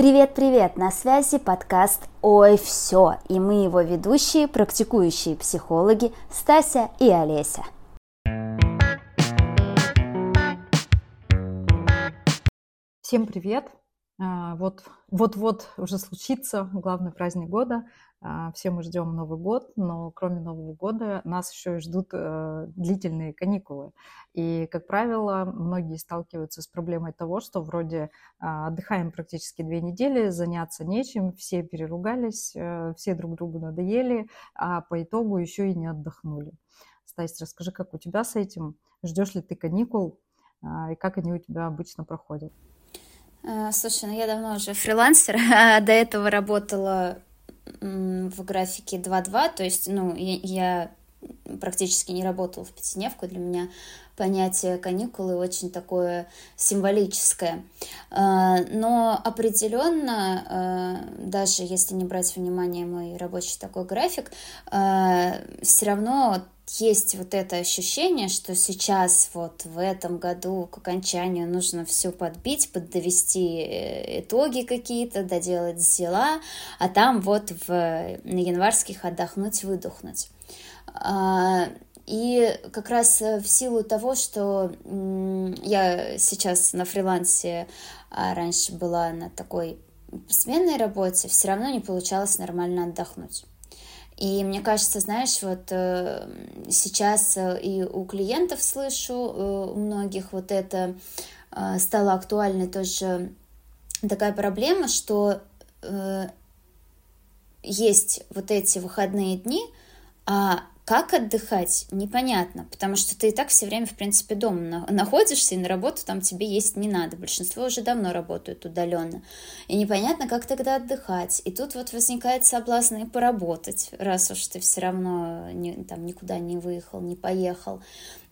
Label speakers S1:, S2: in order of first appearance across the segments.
S1: Привет-привет! На связи подкаст «Ой, все!» и мы его ведущие, практикующие психологи Стася и Олеся.
S2: Всем привет! А, вот, вот-вот уже случится главный праздник года. А, все мы ждем Новый год, но кроме Нового года нас еще и ждут э, длительные каникулы. И, как правило, многие сталкиваются с проблемой того, что вроде а, отдыхаем практически две недели, заняться нечем, все переругались, э, все друг другу надоели, а по итогу еще и не отдохнули. Стась, расскажи, как у тебя с этим? Ждешь ли ты каникул? И как они у тебя обычно проходят?
S1: Э, слушай, ну я давно уже фрилансер, а до этого работала в графике 2-2, то есть, ну, я, практически не работала в пятидневку, для меня понятие каникулы очень такое символическое. Э, но определенно, э, даже если не брать внимание мой рабочий такой график, все равно есть вот это ощущение, что сейчас вот в этом году к окончанию нужно все подбить, поддовести э, итоги какие-то, доделать дела, а там вот в, на январских отдохнуть, выдохнуть. А, и как раз в силу того, что я сейчас на фрилансе, а раньше была на такой сменной работе, все равно не получалось нормально отдохнуть. И мне кажется, знаешь, вот э, сейчас э, и у клиентов слышу, э, у многих вот это стало актуальной тоже такая проблема, что есть вот эти выходные дни, а как отдыхать, непонятно, потому что ты и так все время, в принципе, дома находишься, и на работу там тебе есть не надо. Большинство уже давно работают удаленно. И непонятно, как тогда отдыхать. И тут вот возникает соблазн и поработать, раз уж ты все равно не, там никуда не выехал, не поехал.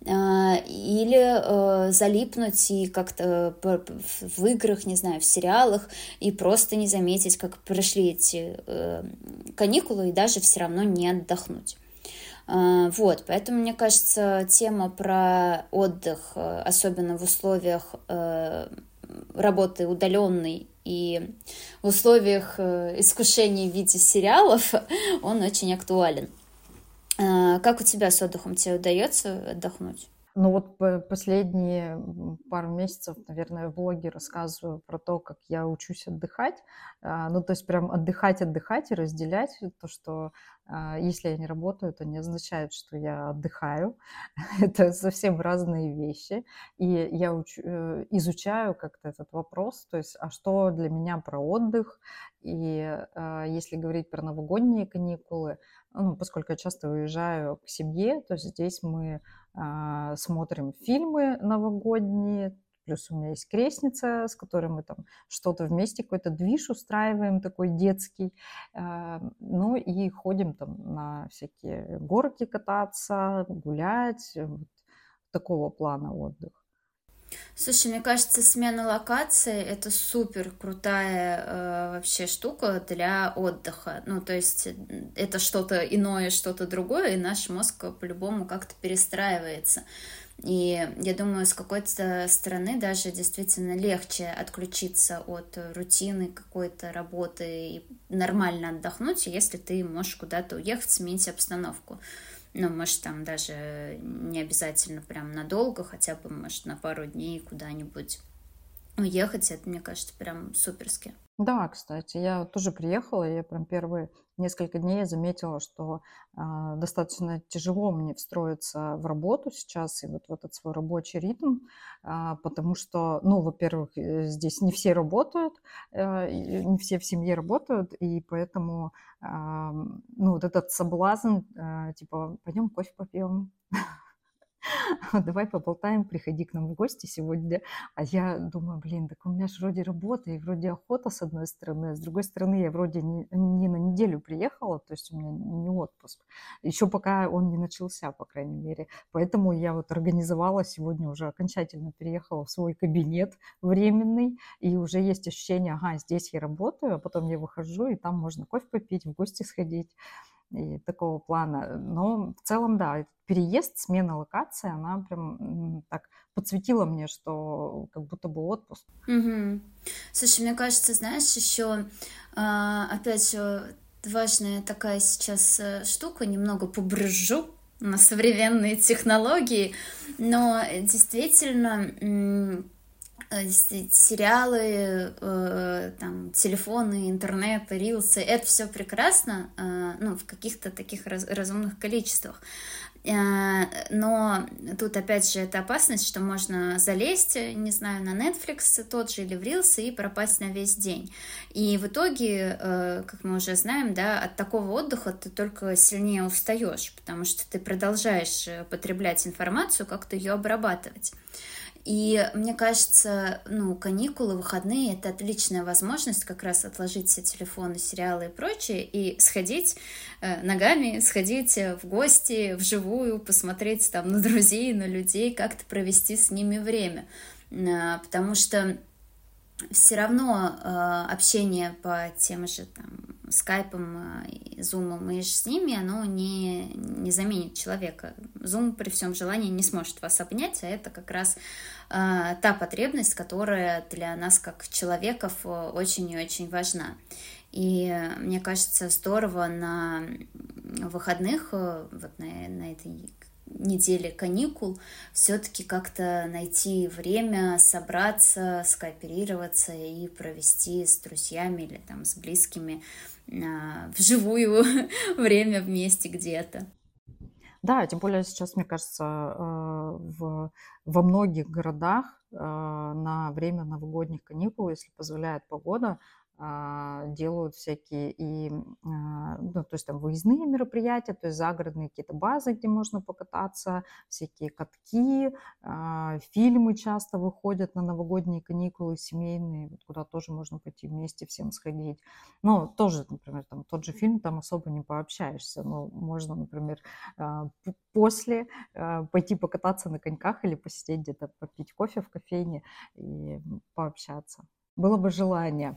S1: А, или э, залипнуть и как-то в играх, не знаю, в сериалах, и просто не заметить, как прошли эти э, каникулы, и даже все равно не отдохнуть. А, вот, поэтому, мне кажется, тема про отдых, э, особенно в условиях э, работы удаленной и в условиях э, искушений в виде сериалов, он очень актуален. А, как у тебя с отдыхом? Тебе удается отдохнуть?
S2: Ну вот последние пару месяцев, наверное, в блоге рассказываю про то, как я учусь отдыхать. А, ну, то есть прям отдыхать, отдыхать и разделять то, что а, если я не работаю, это не означает, что я отдыхаю. это совсем разные вещи. И я уч... Э, изучаю как-то этот вопрос, то есть, а что для меня про отдых? И а, если говорить про новогодние каникулы, ну, поскольку я часто уезжаю к семье, то здесь мы а, смотрим фильмы новогодние, плюс у меня есть крестница, с которой мы там что-то вместе, какой-то движ устраиваем такой детский, а, ну и ходим там на всякие горки кататься, гулять, вот такого плана отдых.
S1: Слушай, мне кажется, смена локации это супер крутая э, вообще штука для отдыха. Ну, то есть это что-то иное, что-то другое, и наш мозг по-любому как-то перестраивается. И я думаю, с какой-то стороны даже действительно легче отключиться от рутины какой-то работы и нормально отдохнуть, если ты можешь куда-то уехать, сменить обстановку ну, может, там даже не обязательно прям надолго, хотя бы, может, на пару дней куда-нибудь уехать, это, мне кажется, прям суперски.
S2: Да, кстати, я тоже приехала, я прям первые несколько дней заметила, что э, достаточно тяжело мне встроиться в работу сейчас и вот в этот свой рабочий ритм, э, потому что, ну, во-первых, э, здесь не все работают, э, не все в семье работают, и поэтому, ну, вот этот соблазн, э, типа, пойдем кофе попьем, давай поболтаем, приходи к нам в гости сегодня. А я думаю, блин, так у меня же вроде работа и вроде охота с одной стороны, а с другой стороны я вроде не, не на неделю приехала, то есть у меня не отпуск. Еще пока он не начался, по крайней мере. Поэтому я вот организовала сегодня уже окончательно переехала в свой кабинет временный, и уже есть ощущение, ага, здесь я работаю, а потом я выхожу, и там можно кофе попить, в гости сходить и такого плана. Но в целом, да, переезд, смена локации, она прям так подсветило мне, что как будто бы отпуск.
S1: Угу. Слушай, мне кажется, знаешь, еще а, опять же важная такая сейчас э, штука, немного побрыжу на современные технологии, но действительно сериалы, э, там, телефоны, интернет, рилсы, это все прекрасно, ну, в каких-то таких разумных количествах. Э, но тут опять же это опасность, что можно залезть, не знаю, на Netflix тот же или в Reels и пропасть на весь день. И в итоге, э, как мы уже знаем, да, от такого отдыха ты только сильнее устаешь, потому что ты продолжаешь э, потреблять информацию, как-то ее обрабатывать. И мне кажется, ну, каникулы, выходные — это отличная возможность как раз отложить все телефоны, сериалы и прочее и сходить э, ногами, сходить в гости вживую, посмотреть там на друзей, на людей, как-то провести с ними время. Э, потому что все равно э, общение по тем же там, скайпам, э, зумом и с ними, оно не, не заменит человека. Зум при всем желании не сможет вас обнять, а это как раз э, та потребность, которая для нас как человеков э, очень и очень важна. И мне кажется, здорово на выходных, э, вот на, на этой неделе каникул, все-таки как-то найти время, собраться, скооперироваться и провести с друзьями или там с близкими а, вживую время вместе где-то.
S2: Да, тем более сейчас, мне кажется, э, в, во многих городах э, на время новогодних каникул, если позволяет погода, делают всякие и, а, ну, то есть там выездные мероприятия, то есть загородные какие-то базы, где можно покататься, всякие катки, а, фильмы часто выходят на новогодние каникулы семейные, куда тоже можно пойти вместе всем сходить. Но тоже, например, там тот же фильм, там особо не пообщаешься, но можно, например, после пойти покататься на коньках или посидеть где-то, попить кофе в кофейне и пообщаться. Было бы желание.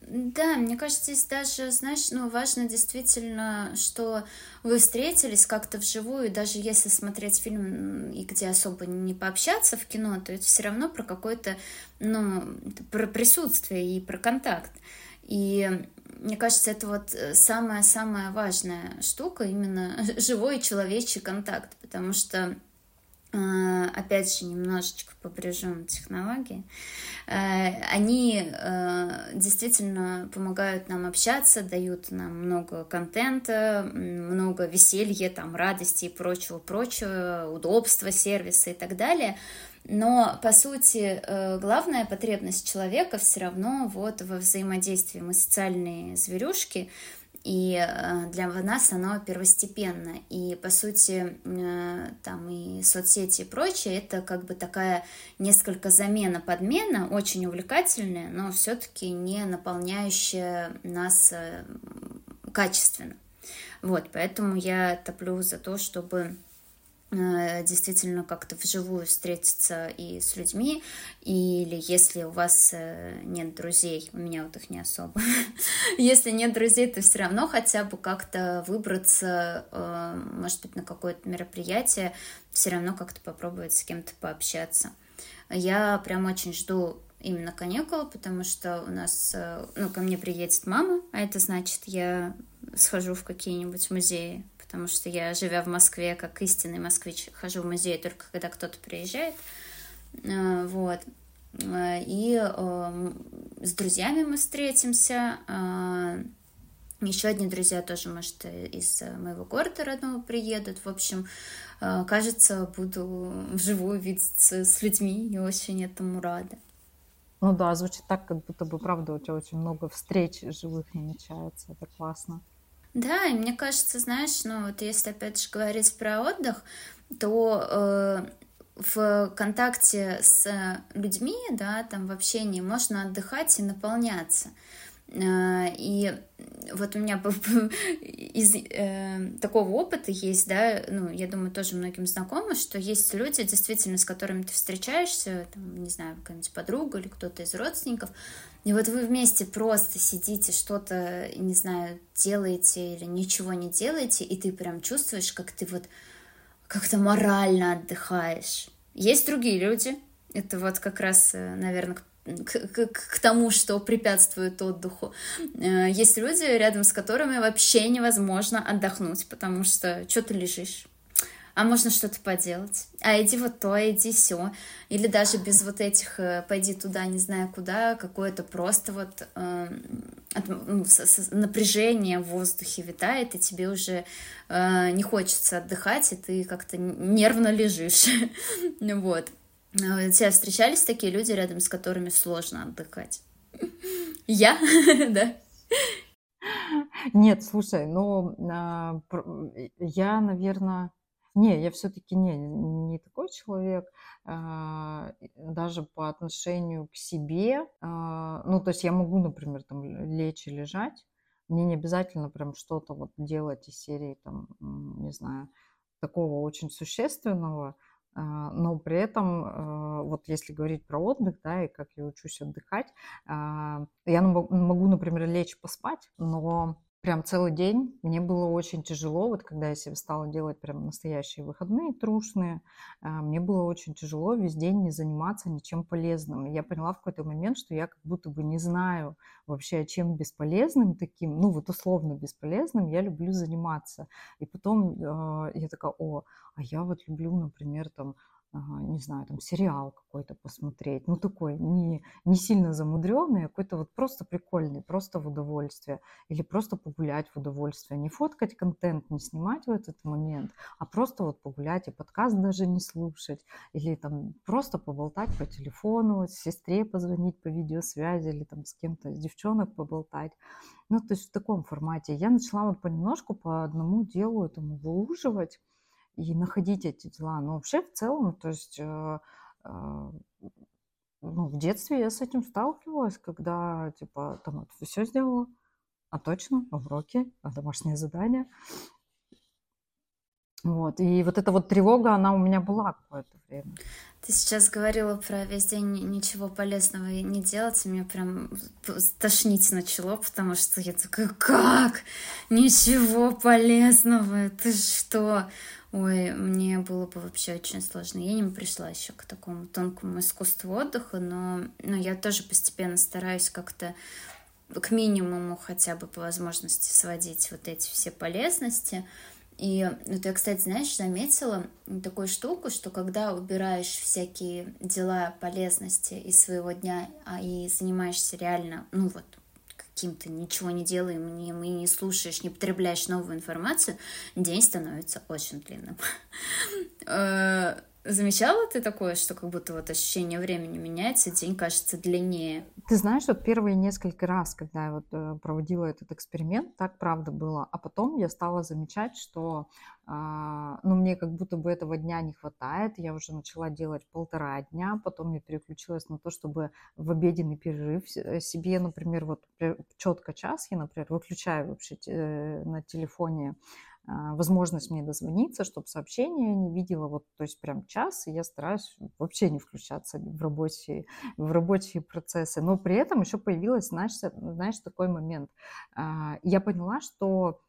S1: Да, мне кажется, здесь даже, знаешь, ну, важно действительно, что вы встретились как-то вживую, даже если смотреть фильм и где особо не пообщаться в кино, то это все равно про какое-то, ну, про присутствие и про контакт. И мне кажется, это вот самая-самая важная штука, именно живой человечий контакт, потому что Э, опять же, немножечко побрежем технологии, э, они э, действительно помогают нам общаться, дают нам много контента, много веселья, там, радости и прочего-прочего, удобства, сервиса и так далее. Но, по сути, главная потребность человека все равно вот во взаимодействии. Мы социальные зверюшки, и э, для нас оно первостепенно. И, по сути, э, там и соцсети и прочее, это как бы такая несколько замена-подмена, очень увлекательная, но все-таки не наполняющая нас э, качественно. Вот, поэтому я топлю за то, чтобы действительно как-то вживую встретиться и с людьми, или если у вас э, нет друзей, у меня вот их не особо, если нет друзей, то все равно хотя бы как-то выбраться, э, может быть, на какое-то мероприятие, все равно как-то попробовать с кем-то пообщаться. Я прям очень жду именно каникулы, потому что у нас, ну, ко мне приедет мама, а это значит, я схожу в какие-нибудь музеи потому что я, живя в Москве, как истинный москвич, хожу в музей только когда кто-то приезжает. Э, вот. Э, и э, с друзьями мы встретимся. Еще одни друзья тоже, может, из моего города родного приедут. В общем, кажется, буду вживую видеться с людьми и очень этому рада.
S2: Ну да, звучит так, как будто бы, правда, у тебя очень много встреч живых намечается. Это классно.
S1: Да, и мне кажется, знаешь, ну вот если опять же говорить про отдых, то э, в контакте с людьми, да, там в общении можно отдыхать и наполняться. Э, и вот у меня из э, такого опыта есть, да, ну, я думаю, тоже многим знакомо, что есть люди, действительно, с которыми ты встречаешься, там, не знаю, какая-нибудь подруга или кто-то из родственников, и вот вы вместе просто сидите, что-то, не знаю, делаете или ничего не делаете, и ты прям чувствуешь, как ты вот как-то морально отдыхаешь. Есть другие люди, это вот как раз, э, наверное, к, к, к тому, что препятствует отдыху. Э, есть люди, рядом с которыми вообще невозможно отдохнуть, потому что что ты лежишь? а можно что-то поделать, а иди вот то, иди все, или даже без вот этих э, пойди туда, не знаю куда, какое-то просто вот э, ну, напряжение в воздухе витает, и тебе уже э, не хочется отдыхать, и ты как-то нервно лежишь, вот. А у тебя встречались такие люди, рядом с которыми сложно отдыхать? Я, да?
S2: Нет, слушай, ну, а, я, наверное, не, я все-таки не, не такой человек, а, даже по отношению к себе. А, ну, то есть я могу, например, там лечь и лежать, мне не обязательно прям что-то вот делать из серии, там, не знаю, такого очень существенного, но при этом, вот если говорить про отдых, да, и как я учусь отдыхать, я могу, например, лечь поспать, но прям целый день. Мне было очень тяжело, вот когда я себе стала делать прям настоящие выходные трушные, а, мне было очень тяжело весь день не заниматься ничем полезным. И я поняла в какой-то момент, что я как будто бы не знаю вообще, чем бесполезным таким, ну вот условно бесполезным я люблю заниматься. И потом э, я такая, о, а я вот люблю, например, там не знаю, там сериал какой-то посмотреть, ну такой не, не сильно замудренный, а какой-то вот просто прикольный, просто в удовольствие, или просто погулять в удовольствие, не фоткать контент, не снимать в этот момент, а просто вот погулять и подкаст даже не слушать, или там просто поболтать по телефону, сестре позвонить по видеосвязи, или там с кем-то, с девчонок поболтать. Ну, то есть в таком формате. Я начала вот понемножку по одному делу этому выуживать, и находить эти дела. Но вообще в целом, то есть э, э, ну, в детстве я с этим сталкивалась, когда типа там вот все сделала, а точно, уроки, а домашние задания. Вот. И вот эта вот тревога, она у меня была какое-то время.
S1: Ты сейчас говорила про весь день ничего полезного не делать, и мне прям тошнить начало, потому что я такая, как? Ничего полезного, это что? Ой, мне было бы вообще очень сложно. Я не пришла еще к такому тонкому искусству отдыха, но, но я тоже постепенно стараюсь как-то к минимуму хотя бы по возможности сводить вот эти все полезности. И вот я, кстати, знаешь, заметила такую штуку, что когда убираешь всякие дела полезности из своего дня а и занимаешься реально, ну вот, каким-то ничего не делаем, не, мы не слушаешь, не потребляешь новую информацию, день становится очень длинным. Замечала ты такое, что как будто вот ощущение времени меняется, день кажется длиннее?
S2: Ты знаешь, вот первые несколько раз, когда я вот э, проводила этот эксперимент, так правда было. А потом я стала замечать, что а, ну, мне как будто бы этого дня не хватает. Я уже начала делать полтора дня, потом я переключилась на то, чтобы в обеденный перерыв э, себе, например, вот четко час я, например, выключаю вообще э, на телефоне возможность мне дозвониться, чтобы сообщения не видела, вот, то есть прям час, и я стараюсь вообще не включаться в рабочие, в рабочие процессы. Но при этом еще появилась, знаешь, знаешь такой момент. А, я поняла, что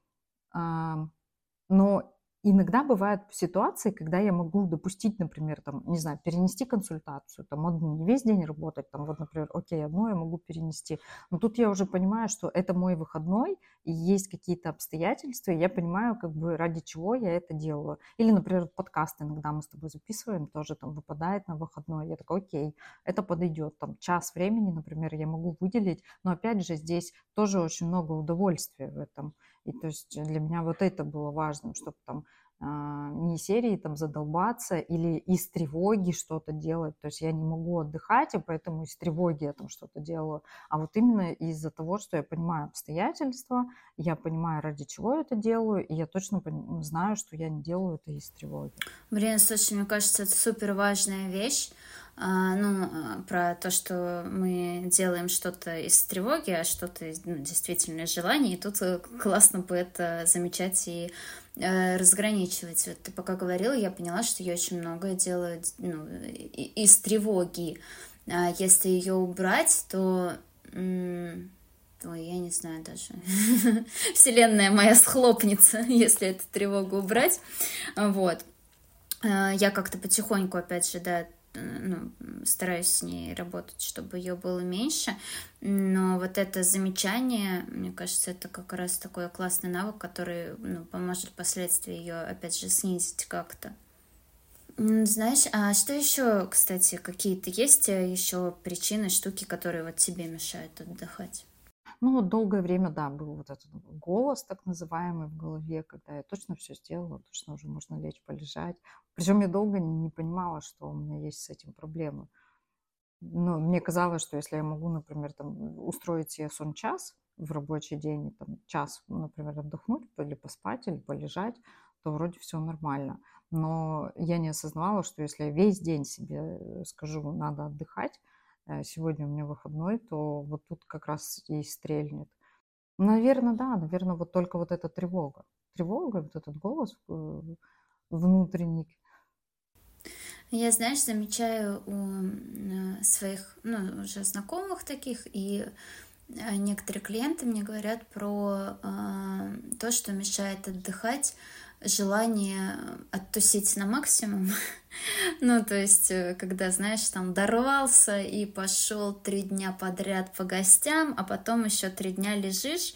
S2: но Иногда бывают ситуации, когда я могу допустить, например, там, не знаю, перенести консультацию, там, одну, не весь день работать, там, вот, например, окей, одну я могу перенести. Но тут я уже понимаю, что это мой выходной, и есть какие-то обстоятельства, и я понимаю, как бы, ради чего я это делаю. Или, например, подкаст иногда мы с тобой записываем, тоже там выпадает на выходной, я такой, окей, это подойдет, там, час времени, например, я могу выделить, но, опять же, здесь тоже очень много удовольствия в этом. И то есть для меня вот это было важным, чтобы там а, не серии там задолбаться или из тревоги что-то делать. То есть я не могу отдыхать, и поэтому из тревоги я там что-то делаю. А вот именно из-за того, что я понимаю обстоятельства, я понимаю, ради чего я это делаю, и я точно знаю, что я не делаю это из тревоги.
S1: Блин, слушай, мне кажется, это супер важная вещь. А, ну, а, про то, что мы делаем что-то из тревоги, а что-то ну, действительно из желания. И тут э, классно бы это замечать и э, разграничивать. Вот ты пока говорила, я поняла, что я очень многое делаю ну, из тревоги. А если ее убрать, то... Ой, я не знаю даже. Вселенная моя схлопнется, если эту тревогу убрать. Вот. э, я как-то потихоньку, опять же, да, ну, стараюсь с ней работать, чтобы ее было меньше. Но вот это замечание, мне кажется, это как раз такой классный навык, который ну, поможет впоследствии ее, опять же, снизить как-то. Знаешь, а что еще, кстати, какие-то есть э, еще причины, штуки, которые вот тебе мешают отдыхать?
S2: Ну, долгое время, да, был вот этот голос так называемый в голове, когда я точно все сделала, точно уже можно лечь, полежать. Причем я долго не понимала, что у меня есть с этим проблемы. Ну, мне казалось, что если я могу, например, там, устроить себе сон час в рабочий день, там, час, например, отдохнуть или поспать, или полежать, то вроде все нормально. Но я не осознавала, что если я весь день себе э, скажу, надо отдыхать, сегодня у меня выходной, то вот тут как раз и стрельнет. Наверное, да, наверное, вот только вот эта тревога. Тревога, вот этот голос э, внутренний.
S1: Я, знаешь, замечаю у своих, ну, уже знакомых таких, и некоторые клиенты мне говорят про э, то, что мешает отдыхать желание оттусить на максимум. ну, то есть, э, когда, знаешь, там дорвался и пошел три дня подряд по гостям, а потом еще три дня лежишь,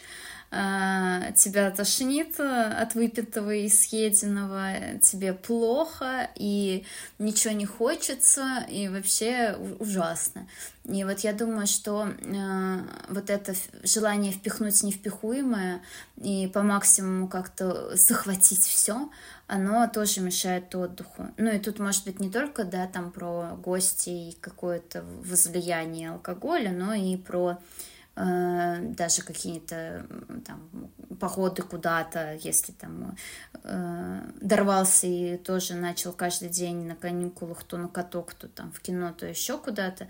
S1: тебя тошнит э, от выпитого и съеденного, тебе плохо, и ничего не хочется, и вообще ужасно. И вот я думаю, что э, вот это желание впихнуть невпихуемое и по максимуму как-то захватить все, оно тоже мешает отдыху. Ну и тут может быть не только, да, там про гости и какое-то возлияние алкоголя, но и про Э, даже какие-то там походы куда-то, если там э, дорвался и тоже начал каждый день на каникулах то на каток, то там в кино, то еще куда-то,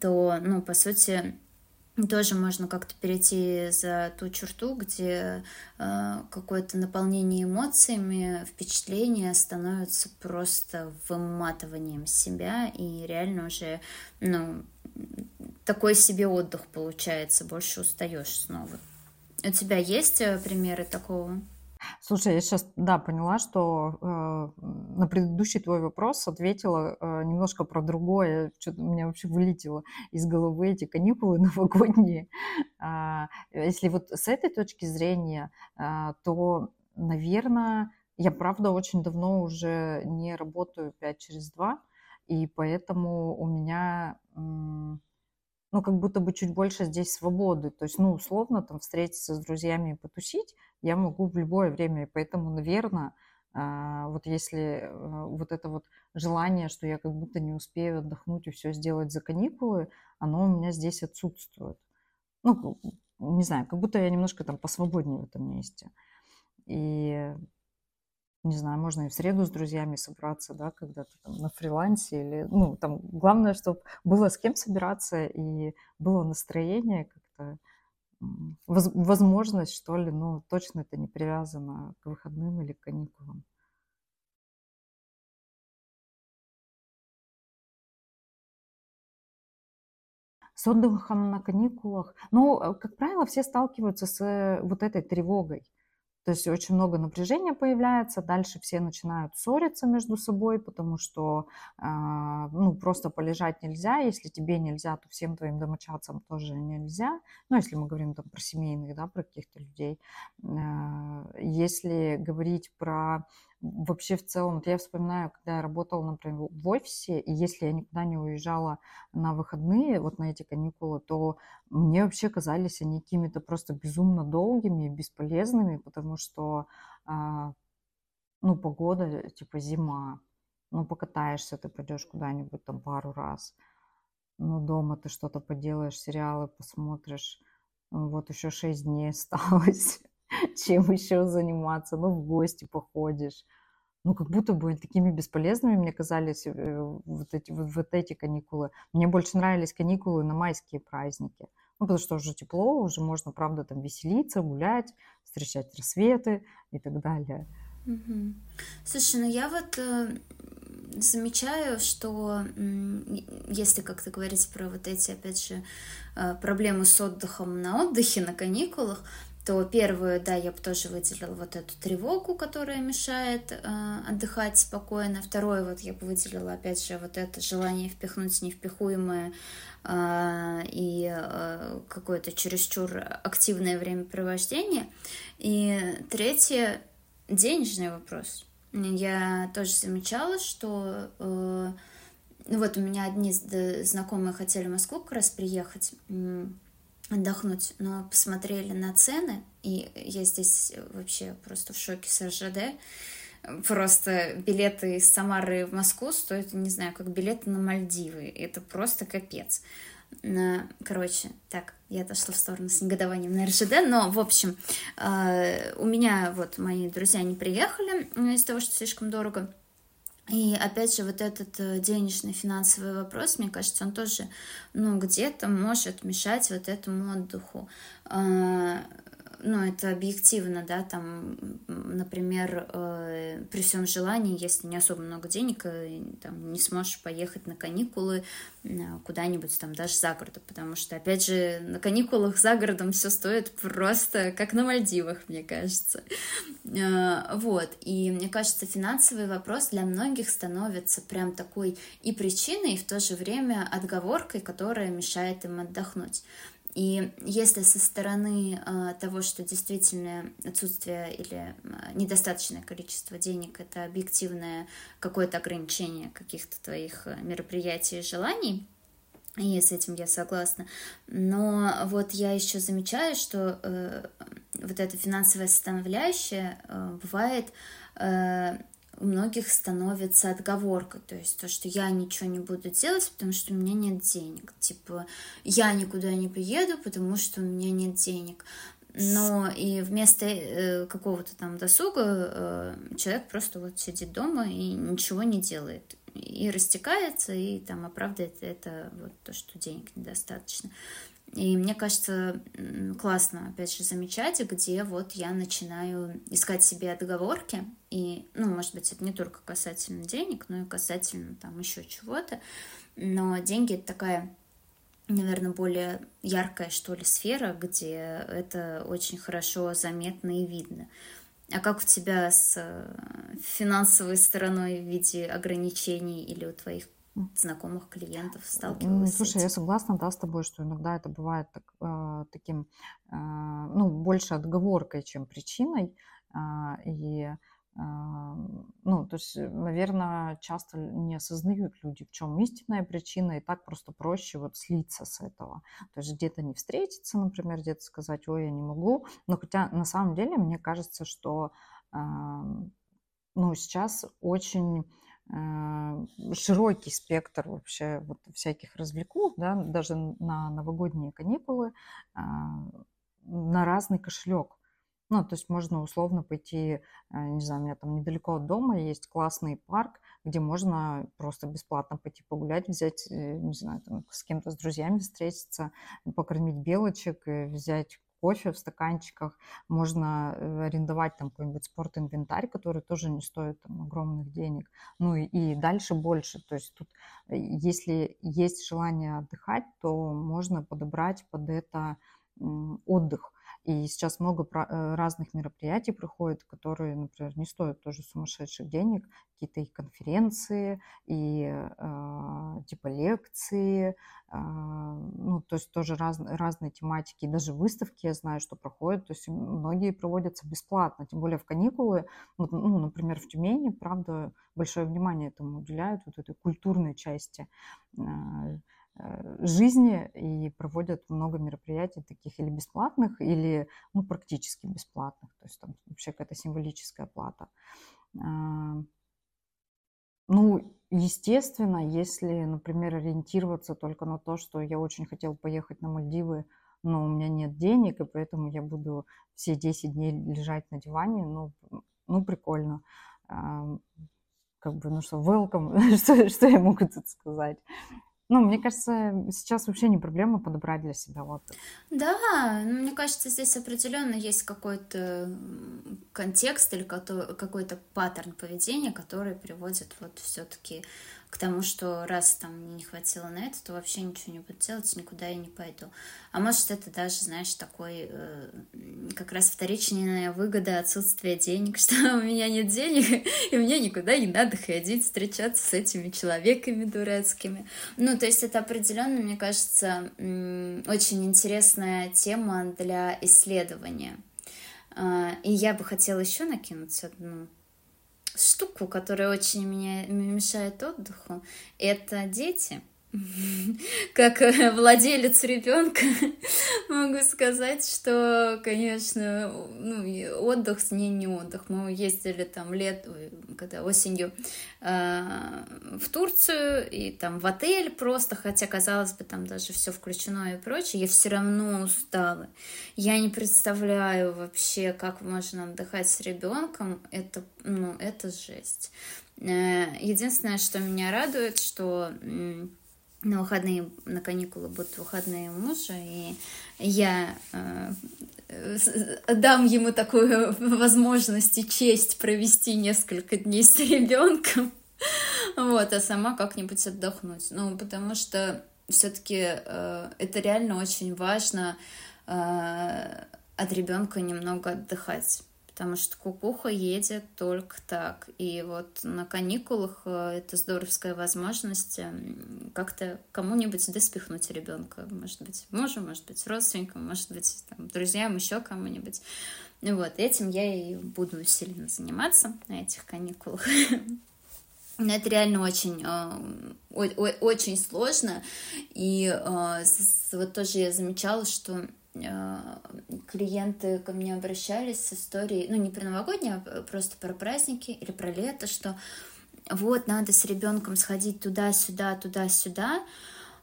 S1: то, ну, по сути, тоже можно как-то перейти за ту черту, где э, какое-то наполнение эмоциями, впечатления становятся просто выматыванием себя и реально уже, ну, такой себе отдых получается, больше устаешь снова. У тебя есть э, примеры такого?
S2: Слушай, я сейчас, да, поняла, что э, на предыдущий твой вопрос ответила э, немножко про другое. Что-то у меня вообще вылетело из головы эти каникулы новогодние. Э, если вот с этой точки зрения, э, то, наверное, я правда очень давно уже не работаю 5 через 2, и поэтому у меня... Э, ну, как будто бы чуть больше здесь свободы. То есть, ну, условно, там, встретиться с друзьями и потусить я могу в любое время. И поэтому, наверное, а, вот если а, вот это вот желание, что я как будто не успею отдохнуть и все сделать за каникулы, оно у меня здесь отсутствует. Ну, не знаю, как будто я немножко там посвободнее в этом месте. И не знаю, можно и в среду с друзьями собраться, да, когда-то там на фрилансе или, ну, там, главное, чтобы было с кем собираться и было настроение как-то, возможность, что ли, ну, точно это не привязано к выходным или к каникулам. С отдыхом на каникулах, ну, э, как правило, все сталкиваются с э, вот этой тревогой. То есть очень много напряжения появляется, дальше все начинают ссориться между собой, потому что э, ну, просто полежать нельзя, если тебе нельзя, то всем твоим домочадцам тоже нельзя. Ну, если мы говорим там про семейных, да, про каких-то людей. Э, если говорить про вообще в целом, вот я вспоминаю, когда я работала, например, в офисе, и если я никуда не уезжала на выходные, вот на эти каникулы, то мне вообще казались они какими-то просто безумно долгими, бесполезными, потому что, а, ну, погода, типа зима, ну, покатаешься, ты пойдешь куда-нибудь там пару раз, ну, дома ты что-то поделаешь, сериалы посмотришь, вот еще шесть дней осталось чем еще заниматься, ну, в гости походишь. Ну, как будто бы такими бесполезными мне казались э, вот эти, вот, вот эти каникулы. Мне больше нравились каникулы на майские праздники. Ну, потому что уже тепло, уже можно, правда, там веселиться, гулять, встречать рассветы и так далее.
S1: Угу. Слушай, ну я вот э, замечаю, что если как-то говорить про вот эти, опять же, э, проблемы с отдыхом на отдыхе, на каникулах, то первую, да, я бы тоже выделила вот эту тревогу, которая мешает э, отдыхать спокойно. Второе, вот я бы выделила, опять же, вот это желание впихнуть невпихуемое э, и э, какое-то чересчур активное времяпровождение. И третье, денежный вопрос. Я тоже замечала, что э, вот у меня одни знакомые хотели в Москву как раз приехать отдохнуть, но посмотрели на цены, и я здесь вообще просто в шоке с РЖД. Просто билеты из Самары в Москву стоят, не знаю, как билеты на Мальдивы. Это просто капец. Короче, так, я отошла в сторону с негодованием на РЖД, но, в общем, э, у меня вот мои друзья не приехали из-за того, что слишком дорого. И опять же, вот этот э, денежный финансовый вопрос, мне кажется, он тоже, ну, где-то может мешать вот этому отдыху. Ну, это объективно, да, там, например, э, при всем желании, если не особо много денег, э, там, не сможешь поехать на каникулы э, куда-нибудь там даже за городом, потому что, опять же, на каникулах за городом все стоит просто как на Мальдивах, мне кажется. Э, вот, и мне кажется, финансовый вопрос для многих становится прям такой и причиной, и в то же время отговоркой, которая мешает им отдохнуть. И если со стороны э, того, что действительно отсутствие или э, недостаточное количество денег это объективное какое-то ограничение каких-то твоих э, мероприятий и желаний, и с этим я согласна. Но вот я еще замечаю, что э, вот эта финансовая составляющая э, бывает э, у многих становится отговоркой, то есть то, что я ничего не буду делать, потому что у меня нет денег. Типа, я никуда не поеду, потому что у меня нет денег. Но и вместо э, какого-то там досуга э, человек просто вот сидит дома и ничего не делает. И растекается, и там оправдывает это вот то, что денег недостаточно. И мне кажется, классно, опять же, замечать, где вот я начинаю искать себе отговорки. И, ну, может быть, это не только касательно денег, но и касательно там еще чего-то. Но деньги — это такая, наверное, более яркая, что ли, сфера, где это очень хорошо заметно и видно. А как у тебя с э, финансовой стороной в виде ограничений или у твоих знакомых клиентов сталкивалась
S2: Слушай, я согласна, да, с тобой, что иногда это бывает так, э, таким, э, ну, больше отговоркой, чем причиной. Э, и, э, ну, то есть, наверное, часто не осознают люди, в чем истинная причина, и так просто проще вот слиться с этого. То есть где-то не встретиться, например, где-то сказать, ой, я не могу. Но хотя на самом деле мне кажется, что, э, ну, сейчас очень Э, широкий спектр вообще вот всяких развлекух, да, даже на новогодние каникулы а, на разный кошелек. Ну, то есть можно условно пойти, э, не знаю, у меня там недалеко от дома есть классный парк, где можно просто бесплатно пойти погулять, взять, э, не знаю, там с кем-то, с друзьями встретиться, покормить белочек, взять кофе в стаканчиках, можно э, арендовать там какой-нибудь спортинвентарь, который тоже не стоит там, огромных денег, ну и, и дальше больше. То есть тут, э, если есть желание отдыхать, то можно подобрать под это отдых. И сейчас много э, разных мероприятий проходит, которые, например, не стоят тоже сумасшедших денег. Какие-то и конференции, и э, типа лекции, э, ну, то есть тоже раз, разные тематики. И даже выставки я знаю, что проходят. То есть многие проводятся бесплатно, тем более в каникулы. Вот, ну, например, в Тюмени, правда, большое внимание этому уделяют, вот этой культурной части Э, жизни и проводят много мероприятий таких или бесплатных, или ну, практически бесплатных. То есть там вообще какая-то символическая плата. А, ну, естественно, если, например, ориентироваться только на то, что я очень хотел поехать на Мальдивы, но у меня нет денег, и поэтому я буду все 10 дней лежать на диване, ну, ну прикольно. Как бы, ну что, welcome, что, что я могу тут сказать? Ну, мне кажется, сейчас вообще не проблема подобрать для себя отдых.
S1: Да, ну, мне кажется, здесь определенно есть какой-то контекст или какой-то паттерн поведения, который приводит вот все-таки к тому, что раз там мне не хватило на это, то вообще ничего не буду делать, никуда я не пойду. А может, это даже, знаешь, такой э, как раз вторичная выгода отсутствия денег, что у меня нет денег, и мне никуда не надо ходить, встречаться с этими человеками дурацкими. Ну, то есть это определенно, мне кажется, очень интересная тема для исследования. А, и я бы хотела еще накинуть одну штуку, которая очень меня мешает отдыху. Это дети — как владелец ребенка могу сказать, что, конечно, ну, отдых с ней не отдых. Мы ездили там лет, когда осенью э, в Турцию и там в отель просто, хотя, казалось бы, там даже все включено и прочее, я все равно устала. Я не представляю вообще, как можно отдыхать с ребенком. Это, ну, это жесть. Э, единственное, что меня радует, что на выходные, на каникулы будут выходные мужа, и я э, дам ему такую возможность и честь провести несколько дней с ребенком, вот, а сама как-нибудь отдохнуть. Ну, потому что все-таки э, это реально очень важно э, от ребенка немного отдыхать потому что кукуха едет только так. И вот на каникулах э, это здоровская возможность эм, как-то кому-нибудь доспихнуть ребенка. Может быть, мужу, может быть, родственникам, может быть, там, друзьям, еще кому-нибудь. Вот, этим я и буду сильно заниматься на этих каникулах. Но это реально очень, э, очень сложно. И э, вот тоже я замечала, что клиенты ко мне обращались с историей, ну не про новогодние, а просто про праздники или про лето, что вот надо с ребенком сходить туда-сюда, туда-сюда,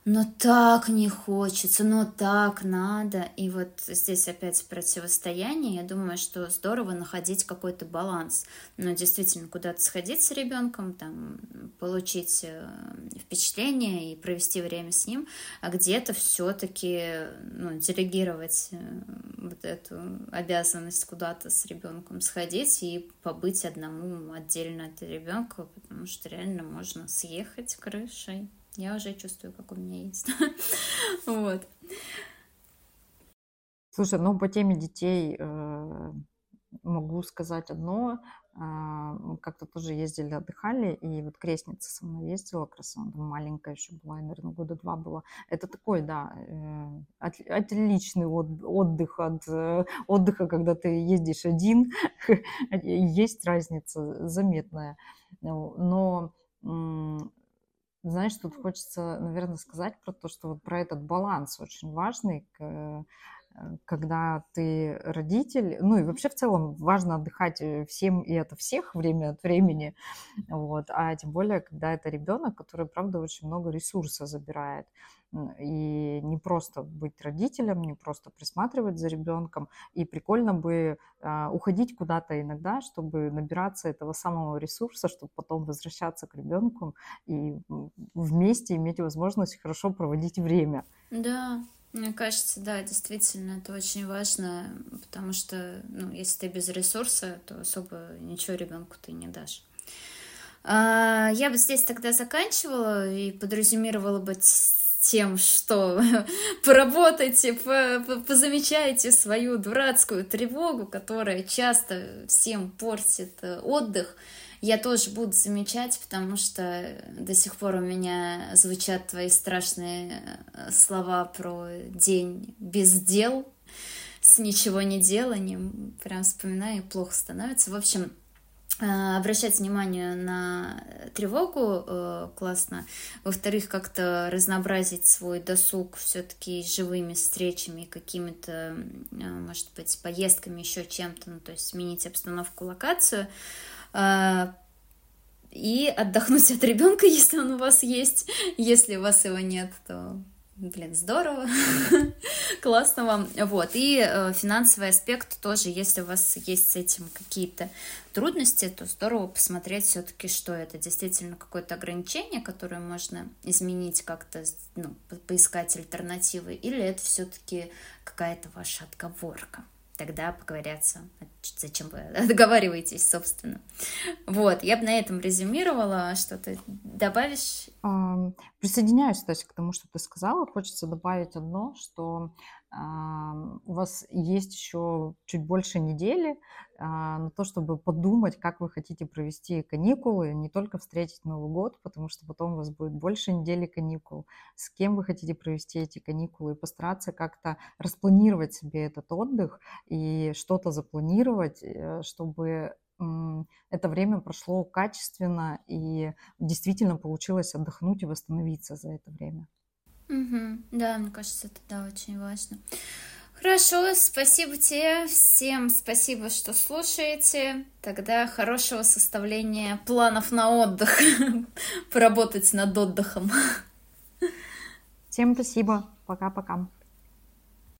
S1: но так не хочется, но так надо. И вот здесь опять противостояние. Я думаю, что здорово находить какой-то баланс. Но действительно, куда-то сходить с ребенком, там, получить э, впечатление и провести время с ним, а где-то все-таки ну, делегировать э, вот эту обязанность куда-то с ребенком сходить и побыть одному отдельно от ребенка, потому что реально можно съехать крышей. Я уже чувствую, как у меня есть. Вот.
S2: Слушай, ну по теме детей э, могу сказать одно. Э, как-то тоже ездили, отдыхали, и вот крестница со мной ездила, как раз она маленькая еще была, наверное, года два была. Это такой, да, э, от, отличный от, отдых от отдыха, когда ты ездишь один. Есть разница заметная. Но знаешь, тут хочется, наверное, сказать про то, что вот про этот баланс очень важный, э, когда ты родитель, ну и вообще в целом важно отдыхать э, всем и это всех время от времени, вот, а тем более, когда это ребенок, который, правда, очень много ресурса забирает. И не просто быть родителем, не просто присматривать за ребенком. И прикольно бы а, уходить куда-то иногда, чтобы набираться этого самого ресурса, чтобы потом возвращаться к ребенку и вместе иметь возможность хорошо проводить время.
S1: Да, мне кажется, да, действительно, это очень важно, потому что, ну, если ты без ресурса, то особо ничего ребенку ты не дашь. А, я бы здесь тогда заканчивала и подразумевала бы тем, что поработайте, позамечайте свою дурацкую тревогу, которая часто всем портит э, отдых. Я тоже буду замечать, потому что до сих пор у меня звучат твои страшные э, слова про день без дел, с ничего не деланием. Прям вспоминаю, и плохо становится. В общем, обращать внимание на тревогу э, классно. Во-вторых, как-то разнообразить свой досуг все-таки живыми встречами, какими-то, э, может быть, поездками, еще чем-то, ну, то есть сменить обстановку, локацию. И отдохнуть от ребенка, если он у вас есть. Если у вас его нет, то Блин, здорово, классно вам. Вот, и э, финансовый аспект тоже, если у вас есть с этим какие-то трудности, то здорово посмотреть все-таки, что это действительно какое-то ограничение, которое можно изменить как-то, ну, поискать альтернативы, или это все-таки какая-то ваша отговорка. Тогда поговорятся. Зачем вы договариваетесь, собственно. Вот, я бы на этом резюмировала. Что-то добавишь?
S2: Присоединяюсь, кстати, к тому, что ты сказала. Хочется добавить одно, что у вас есть еще чуть больше недели а, на то, чтобы подумать, как вы хотите провести каникулы, не только встретить Новый год, потому что потом у вас будет больше недели каникул, с кем вы хотите провести эти каникулы, и постараться как-то распланировать себе этот отдых и что-то запланировать, э, чтобы это время прошло качественно и действительно получилось отдохнуть и восстановиться за это время.
S1: Угу. Да, мне кажется, это да, очень важно. Хорошо, спасибо тебе. Всем спасибо, что слушаете. Тогда хорошего составления планов на отдых. Поработать над отдыхом.
S2: Всем спасибо. Пока-пока.